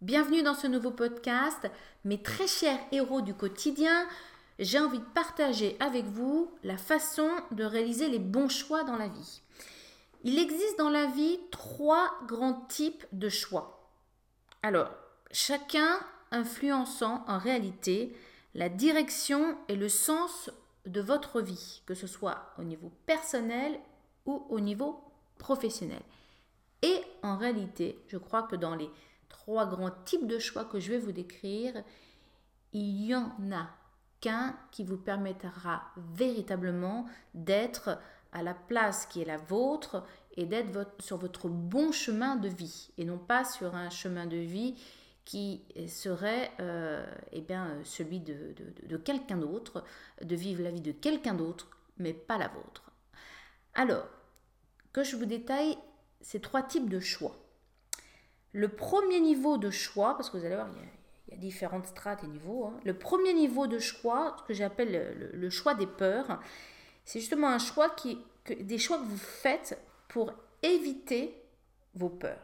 Bienvenue dans ce nouveau podcast. Mes très chers héros du quotidien, j'ai envie de partager avec vous la façon de réaliser les bons choix dans la vie. Il existe dans la vie trois grands types de choix. Alors, chacun influençant en réalité la direction et le sens de votre vie, que ce soit au niveau personnel ou au niveau professionnel. Et en réalité, je crois que dans les trois grands types de choix que je vais vous décrire, il y en a qu'un qui vous permettra véritablement d'être à la place qui est la vôtre et d'être sur votre bon chemin de vie et non pas sur un chemin de vie qui serait euh, eh bien, celui de, de quelqu'un d'autre, de vivre la vie de quelqu'un d'autre, mais pas la vôtre. Alors, que je vous détaille ces trois types de choix. Le premier niveau de choix, parce que vous allez voir, il y a, différentes strates et niveaux. Hein. Le premier niveau de choix, ce que j'appelle le, choix des peurs, c'est justement un choix qui, des choix que vous faites pour éviter vos peurs.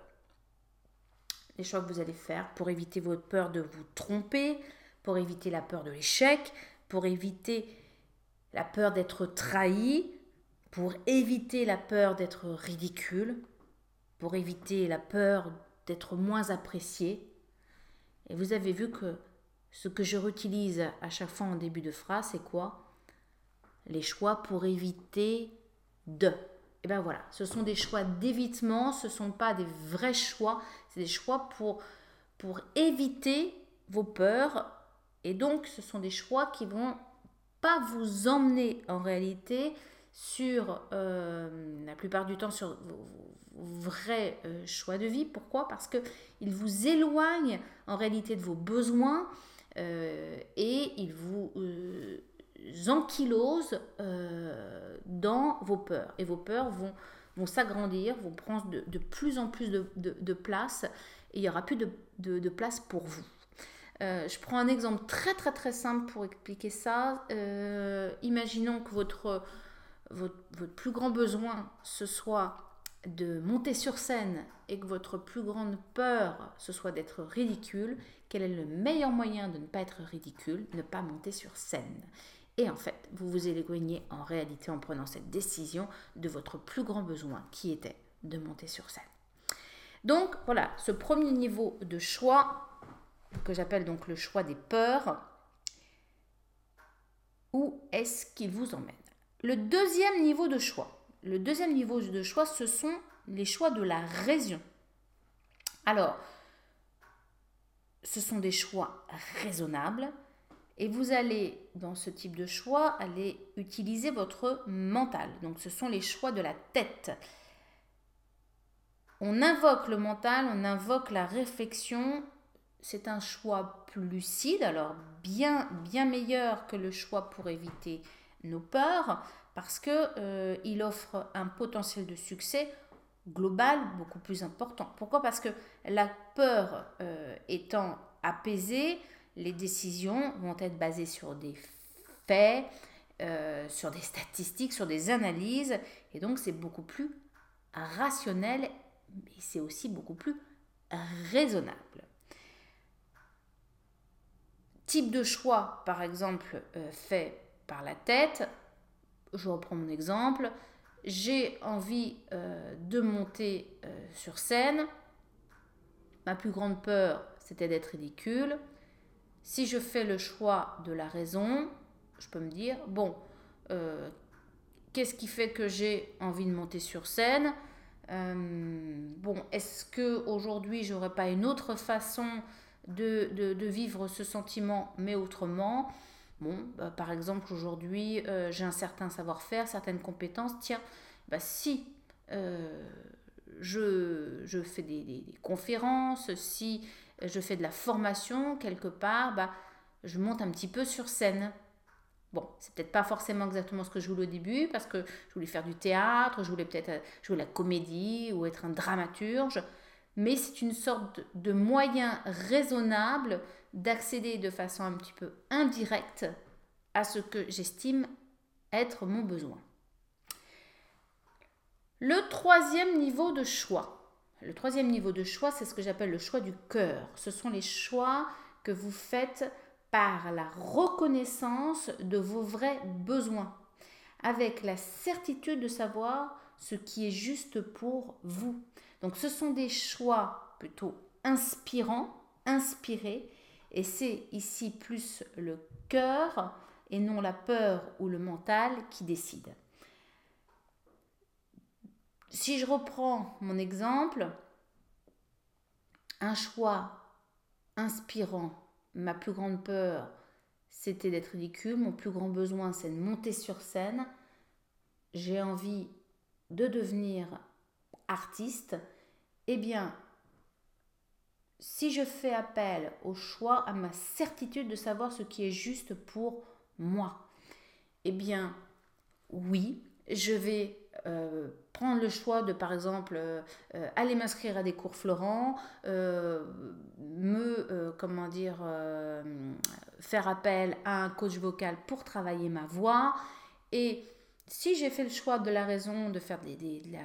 Les choix que vous allez faire pour éviter votre peur de vous tromper, pour éviter la peur de l'échec, pour éviter la peur d'être trahi, pour éviter la peur d'être ridicule, pour éviter la peur d'être moins apprécié. Et vous avez vu que ce que je réutilise à chaque fois en début de phrase, c'est quoi? Les choix pour éviter de. Et bien voilà, ce sont des choix d'évitement, ce ne sont pas des vrais choix, c'est des choix pour, pour éviter vos peurs. Et donc, ce sont des choix qui vont pas vous emmener en réalité sur euh, la plupart du temps sur vos, vrais euh, choix de vie. Pourquoi? Parce qu'ils vous éloignent en réalité de vos besoins euh, et ils vous ankylosent dans vos peurs. Et vos peurs vont, vont s'agrandir, vont prendre de, de, plus en plus de, de, place et il n'y aura plus de, place pour vous. je prends un exemple très très très simple pour expliquer ça. imaginons que votre votre, plus grand besoin ce soit de monter sur scène et que votre plus grande peur ce soit d'être ridicule, quel est le meilleur moyen de ne pas être ridicule Ne pas monter sur scène? Et en fait, vous vous éloignez en réalité en prenant cette décision de votre plus grand besoin qui était de monter sur scène. Donc voilà, ce premier niveau de choix que j'appelle donc le choix des peurs, où est-ce qu'il vous emmène? Le deuxième niveau de choix, le deuxième niveau de choix, ce sont les choix de la raison. Alors, ce sont des choix raisonnables et vous allez, dans ce type de choix, aller utiliser votre mental. Donc, ce sont les choix de la tête. On invoque le mental, on invoque la réflexion. C'est un choix plus lucide, alors bien, bien meilleur que le choix pour éviter nos peurs parce qu'il euh, il offre un potentiel de succès global beaucoup plus important. Pourquoi? Parce que la peur euh, étant apaisée, les décisions vont être basées sur des faits, euh, sur des statistiques, sur des analyses, et donc c'est beaucoup plus rationnel, mais c'est aussi beaucoup plus raisonnable. Type de choix, par exemple, fait par la tête. Je reprends mon exemple. J'ai envie euh, de monter euh, sur scène. Ma plus grande peur, c'était d'être ridicule. Si je fais le choix de la raison, je peux me dire, bon, euh, qu'est-ce qui fait que j'ai envie de monter sur scène? Bon, est-ce que aujourd'hui j'aurais pas une autre façon de, de, vivre ce sentiment, mais autrement? Bon, bah, par exemple, aujourd'hui, euh, j'ai un certain savoir-faire, certaines compétences. Tiens, bah, si euh, je, fais des, conférences, si je fais de la formation quelque part, bah, je monte un petit peu sur scène. Bon, c'est peut-être pas forcément exactement ce que je voulais au début, parce que je voulais faire du théâtre, je voulais peut-être jouer la comédie ou être un dramaturge, mais c'est une sorte de moyen raisonnable d'accéder de façon un petit peu indirecte à ce que j'estime être mon besoin. Le troisième niveau de choix, Le troisième niveau de choix, c'est ce que j'appelle le choix du cœur. Ce sont les choix que vous faites par la reconnaissance de vos vrais besoins, avec la certitude de savoir ce qui est juste pour vous. Donc ce sont des choix plutôt inspirants, inspirés, et c'est ici plus le cœur et non la peur ou le mental qui décide. Si je reprends mon exemple, un choix inspirant, ma plus grande peur, c'était d'être ridicule, mon plus grand besoin, c'est de monter sur scène. J'ai envie de devenir artiste. Eh bien, si je fais appel au choix, à ma certitude de savoir ce qui est juste pour moi, eh bien, oui, je vais euh, prendre le choix de, par exemple, euh, euh, aller m'inscrire à des cours Florent, me, comment dire, faire appel à un coach vocal pour travailler ma voix. Et si j'ai fait le choix de la raison de faire des, la,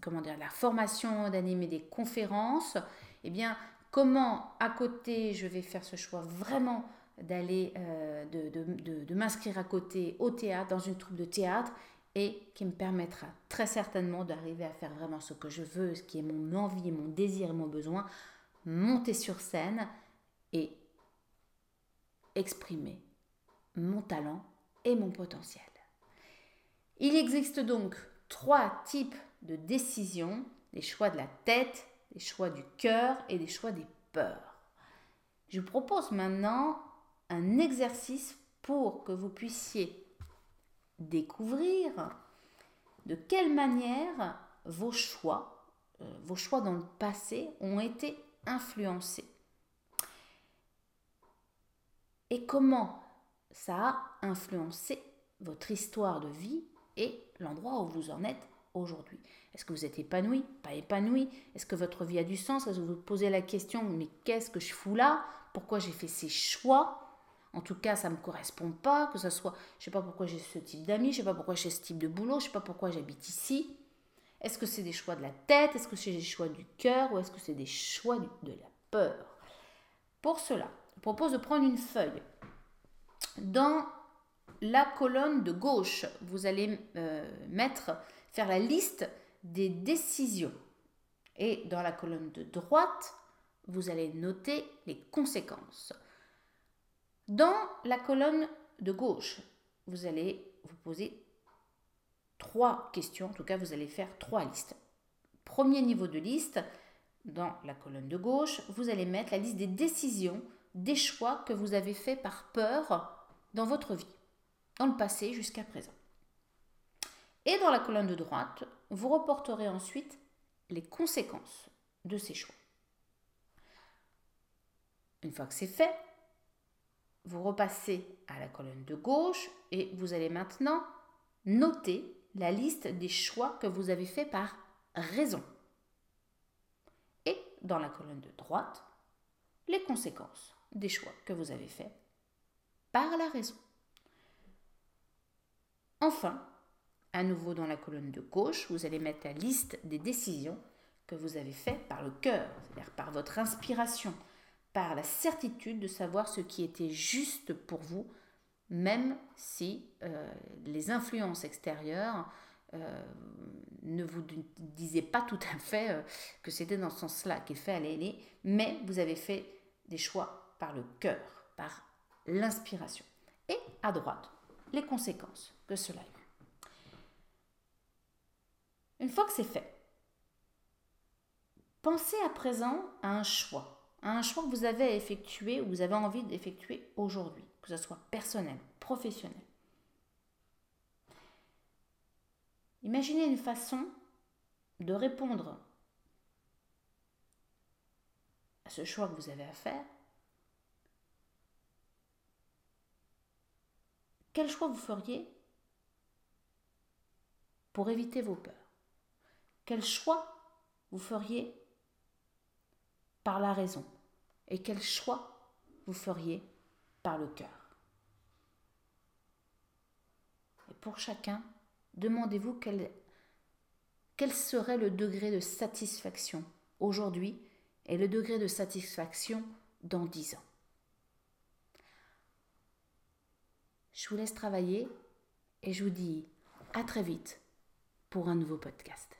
comment dire, la formation, d'animer des conférences, eh bien, comment à côté je vais faire ce choix vraiment d'aller, de, de, de m'inscrire à côté au théâtre, dans une troupe de théâtre, et qui me permettra très certainement d'arriver à faire vraiment ce que je veux, ce qui est mon envie, mon désir et mon besoin, monter sur scène et exprimer mon talent et mon potentiel. Il existe donc trois types de décisions, les choix de la tête, les choix du cœur et les choix des peurs. Je vous propose maintenant un exercice pour que vous puissiez découvrir de quelle manière vos choix, euh, vos choix dans le passé ont été influencés. Et comment ça a influencé votre histoire de vie et l'endroit où vous en êtes aujourd'hui. Est-ce que vous êtes épanoui, pas épanoui. Est-ce que votre vie a du sens? Est-ce que vous vous posez la question, mais qu'est-ce que je fous là? Pourquoi j'ai fait ces choix? En tout cas, ça ne me correspond pas, que ce soit, je ne sais pas pourquoi j'ai ce type d'amis, je ne sais pas pourquoi j'ai ce type de boulot, je ne sais pas pourquoi j'habite ici. Est-ce que c'est des choix de la tête? Est-ce que c'est des choix du cœur? Ou est-ce que c'est des choix de la peur? Pour cela, je propose de prendre une feuille. Dans la colonne de gauche, vous allez euh, mettre, faire la liste des décisions. Et dans la colonne de droite, vous allez noter les conséquences. Dans la colonne de gauche, vous allez vous poser trois questions. En tout cas, vous allez faire trois listes. Premier niveau de liste, dans la colonne de gauche, vous allez mettre la liste des décisions, des choix que vous avez faits par peur dans votre vie, dans le passé jusqu'à présent. Et dans la colonne de droite, vous reporterez ensuite les conséquences de ces choix. Une fois que c'est fait, vous repassez à la colonne de gauche et vous allez maintenant noter la liste des choix que vous avez faits par raison. Et dans la colonne de droite, les conséquences des choix que vous avez faits par la raison. Enfin, à nouveau dans la colonne de gauche, vous allez mettre la liste des décisions que vous avez faites par le cœur, c'est-à-dire par votre inspiration, par la certitude de savoir ce qui était juste pour vous, même si euh, les influences extérieures euh, ne vous disaient pas tout à fait euh, que c'était dans ce sens-là qu'il fallait aller, mais vous avez fait des choix par le cœur, par l'inspiration. Et à droite, les conséquences que cela a eu. Une fois que c'est fait, pensez à présent à un choix un choix que vous avez effectué ou vous avez envie d'effectuer aujourd'hui, que ce soit personnel, professionnel. Imaginez une façon de répondre à ce choix que vous avez à faire. Quel choix vous feriez pour éviter vos peurs? Quel choix vous feriez par la raison? Et quel choix vous feriez par le cœur? Et pour chacun, demandez-vous quel, quel serait le degré de satisfaction aujourd'hui et le degré de satisfaction dans 10 ans. Je vous laisse travailler et je vous dis à très vite pour un nouveau podcast.